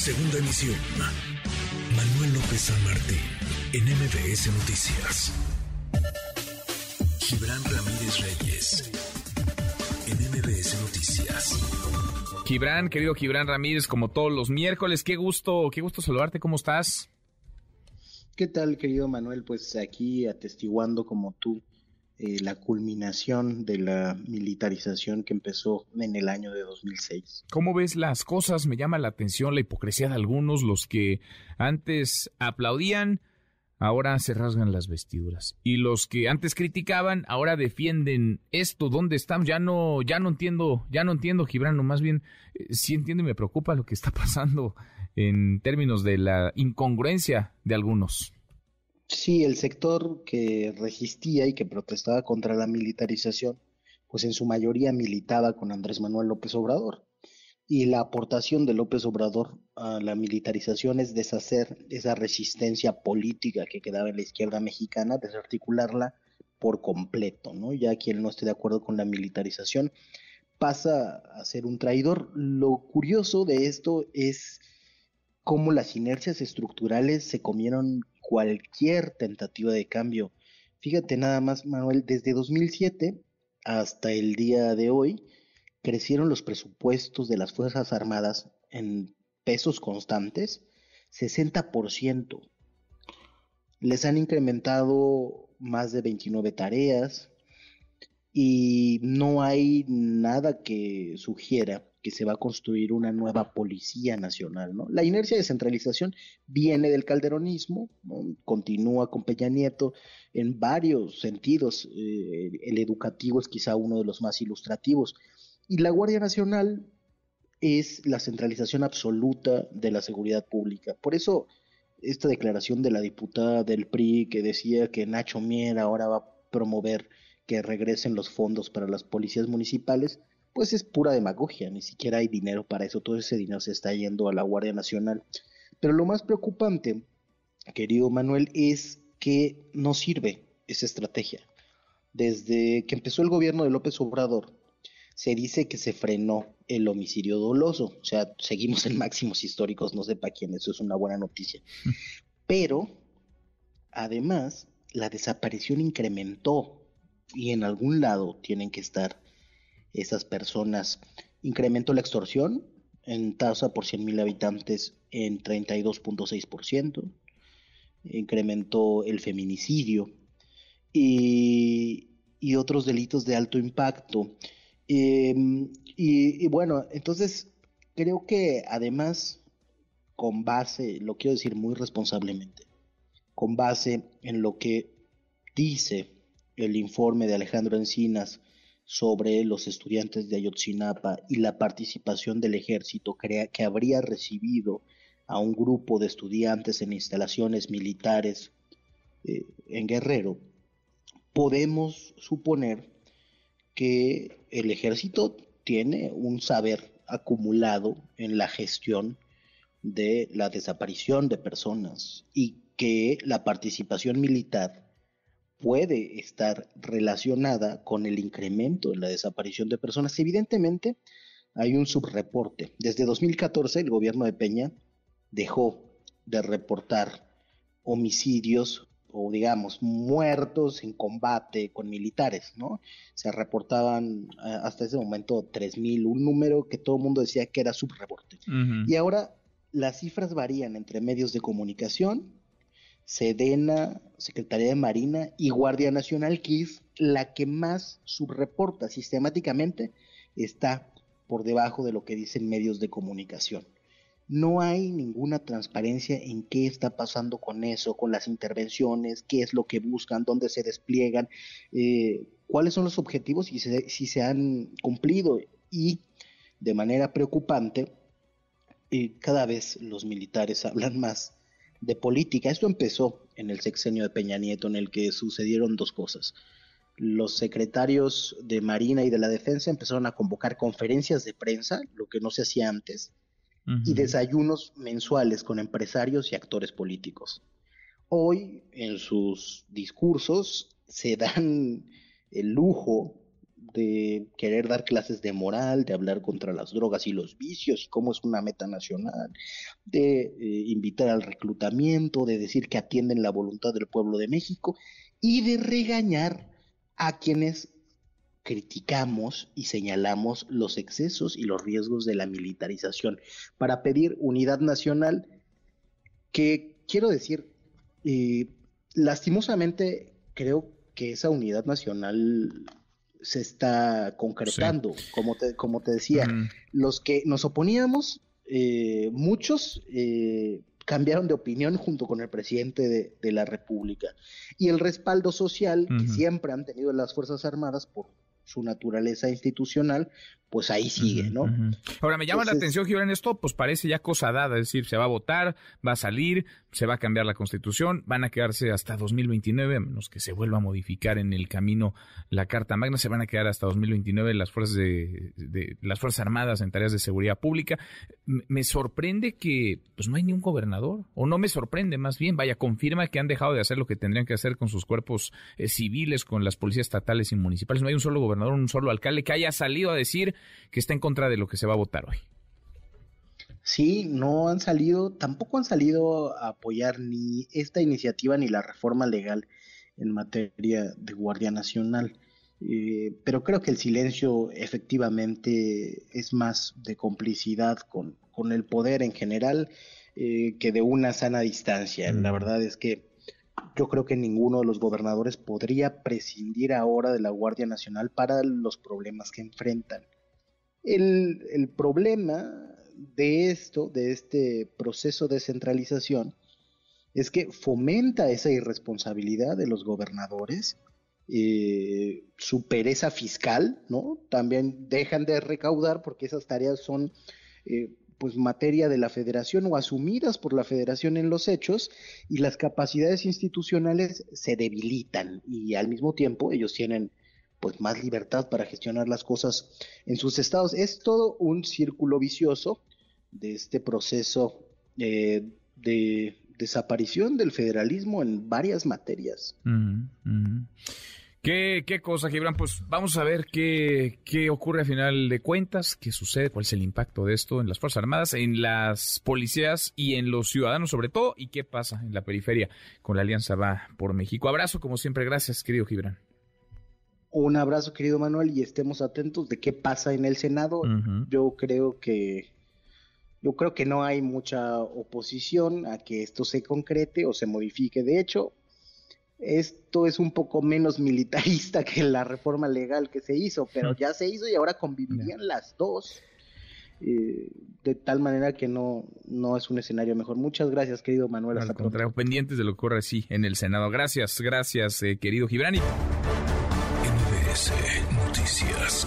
Segunda emisión. Manuel López San Martín, en MBS Noticias. Gibran Ramírez Reyes, en MBS Noticias. Gibran, querido Gibran Ramírez, como todos los miércoles, qué gusto, qué gusto saludarte, ¿cómo estás? ¿Qué tal, querido Manuel? Pues aquí atestiguando como tú eh, la culminación de la militarización que empezó en el año de 2006. ¿Cómo ves las cosas? Me llama la atención la hipocresía de algunos, los que antes aplaudían, ahora se rasgan las vestiduras. Y los que antes criticaban, ahora defienden esto. ¿Dónde estamos? Ya no, ya no entiendo, ya no entiendo, Gibrano. Más bien, eh, sí entiendo y me preocupa lo que está pasando en términos de la incongruencia de algunos. Sí, el sector que resistía y que protestaba contra la militarización, pues en su mayoría militaba con Andrés Manuel López Obrador. Y la aportación de López Obrador a la militarización es deshacer esa resistencia política que quedaba en la izquierda mexicana, desarticularla por completo, ¿no? Ya quien no esté de acuerdo con la militarización pasa a ser un traidor. Lo curioso de esto es cómo las inercias estructurales se comieron cualquier tentativa de cambio. Fíjate nada más, Manuel, desde 2007 hasta el día de hoy crecieron los presupuestos de las Fuerzas Armadas en pesos constantes 60%. Les han incrementado más de 29 tareas y no hay nada que sugiera que se va a construir una nueva policía nacional. ¿no? La inercia de centralización viene del calderonismo, continúa con Peña Nieto en varios sentidos. Eh, el educativo es quizá uno de los más ilustrativos. Y la Guardia Nacional es la centralización absoluta de la seguridad pública. Por eso, esta declaración de la diputada del PRI que decía que Nacho Mier ahora va a promover que regresen los fondos para las policías municipales, pues es pura demagogia, ni siquiera hay dinero para eso, todo ese dinero se está yendo a la Guardia Nacional. Pero lo más preocupante, querido Manuel, es que no sirve esa estrategia. Desde que empezó el gobierno de López Obrador, se dice que se frenó el homicidio doloso, o sea, seguimos en máximos históricos, no sé para quién, eso es una buena noticia. Pero, además, la desaparición incrementó y en algún lado tienen que estar esas personas. Incrementó la extorsión en tasa por 100.000 habitantes en 32.6%. Incrementó el feminicidio y, otros delitos de alto impacto. Em, y, y bueno, entonces creo que además, con base, lo quiero decir muy responsablemente, con base en lo que dice el informe de Alejandro Encinas sobre los estudiantes de Ayotzinapa y la participación del ejército que habría recibido a un grupo de estudiantes en instalaciones militares eh, en Guerrero, podemos suponer que el ejército tiene un saber acumulado en la gestión de la desaparición de personas y que la participación militar puede estar relacionada con el incremento en la desaparición de personas. Evidentemente, hay un subreporte. Desde 2014, el gobierno de Peña dejó de reportar homicidios o digamos muertos en combate con militares, ¿no? Se reportaban eh, hasta ese momento 3000, un número que todo el mundo decía que era subreporte. Y ahora las cifras varían entre medios de comunicación Sedena, Secretaría de Marina y Guardia Nacional, que es la que más subreporta sistemáticamente, está por debajo de lo que dicen medios de comunicación. No hay ninguna transparencia en qué está pasando con eso, con las intervenciones, qué es lo que buscan, dónde se despliegan, eh, cuáles son los objetivos y si se han cumplido. Y de manera preocupante, eh, cada vez los militares hablan más de política. Esto empezó en el sexenio de Peña Nieto, en el que sucedieron dos cosas. Los secretarios de Marina y de la Defensa empezaron a convocar conferencias de prensa, lo que no se hacía antes, y desayunos mensuales con empresarios y actores políticos. Hoy, en sus discursos, se dan el lujo de querer dar clases de moral, de hablar contra las drogas y los vicios y cómo es una meta nacional, de eh, invitar al reclutamiento, de decir que atienden la voluntad del pueblo de México y de regañar a quienes criticamos y señalamos los excesos y los riesgos de la militarización. Para pedir unidad nacional que quiero decir, eh, lastimosamente creo que esa unidad nacional se está concretando, como, te, como te decía, los que nos oponíamos, eh, muchos eh, cambiaron de opinión junto con el presidente de, la República. Y el respaldo social que siempre han tenido las Fuerzas Armadas por su naturaleza institucional, pues ahí sigue, ¿no? Ahora, me llama la atención, Gibran, esto pues parece ya cosa dada, es decir, se va a votar, va a salir, se va a cambiar la constitución, van a quedarse hasta 2029, a menos que se vuelva a modificar en el camino la Carta Magna, se van a quedar hasta 2029 las fuerzas de, las Fuerzas Armadas en tareas de seguridad pública. Me sorprende que pues no hay ni un gobernador, o no me sorprende más bien, vaya, confirma que han dejado de hacer lo que tendrían que hacer con sus cuerpos eh, civiles, con las policías estatales y municipales. No hay un solo gobernador, un solo alcalde que haya salido a decir que está en contra de lo que se va a votar hoy. Sí, no han salido, tampoco han salido a apoyar ni esta iniciativa ni la reforma legal en materia de Guardia Nacional. Eh, pero creo que el silencio efectivamente es más de complicidad con, con el poder en general eh, que de una sana distancia. La mm. verdad es que yo creo que ninguno de los gobernadores podría prescindir ahora de la Guardia Nacional para los problemas que enfrentan. El, problema de esto, de este proceso de centralización, es que fomenta esa irresponsabilidad de los gobernadores, eh, su pereza fiscal, ¿no? También dejan de recaudar porque esas tareas son eh, pues materia de la federación o asumidas por la federación en los hechos y las capacidades institucionales se debilitan y al mismo tiempo ellos tienen pues más libertad para gestionar las cosas en sus estados. Es todo un círculo vicioso de este proceso eh, de desaparición del federalismo en varias materias. ¿Qué, ¿Qué, cosa, Gibran? Pues vamos a ver qué, qué ocurre a final de cuentas, qué sucede, cuál es el impacto de esto en las Fuerzas Armadas, en las policías y en los ciudadanos sobre todo, y qué pasa en la periferia con la Alianza Va por México. Abrazo, como siempre, gracias, querido Gibran. Un abrazo, querido Manuel, y estemos atentos de qué pasa en el Senado. Yo creo que yo creo que no hay mucha oposición a que esto se concrete o se modifique. De hecho, esto es un poco menos militarista que la reforma legal que se hizo, pero ya se hizo y ahora convivirían las dos. Eh, de tal manera que no, no es un escenario mejor. Muchas gracias, querido Manuel. Al contrario, pendientes de lo que ocurre así en el Senado. Gracias, gracias, eh, querido Gibrani. NBS Noticias.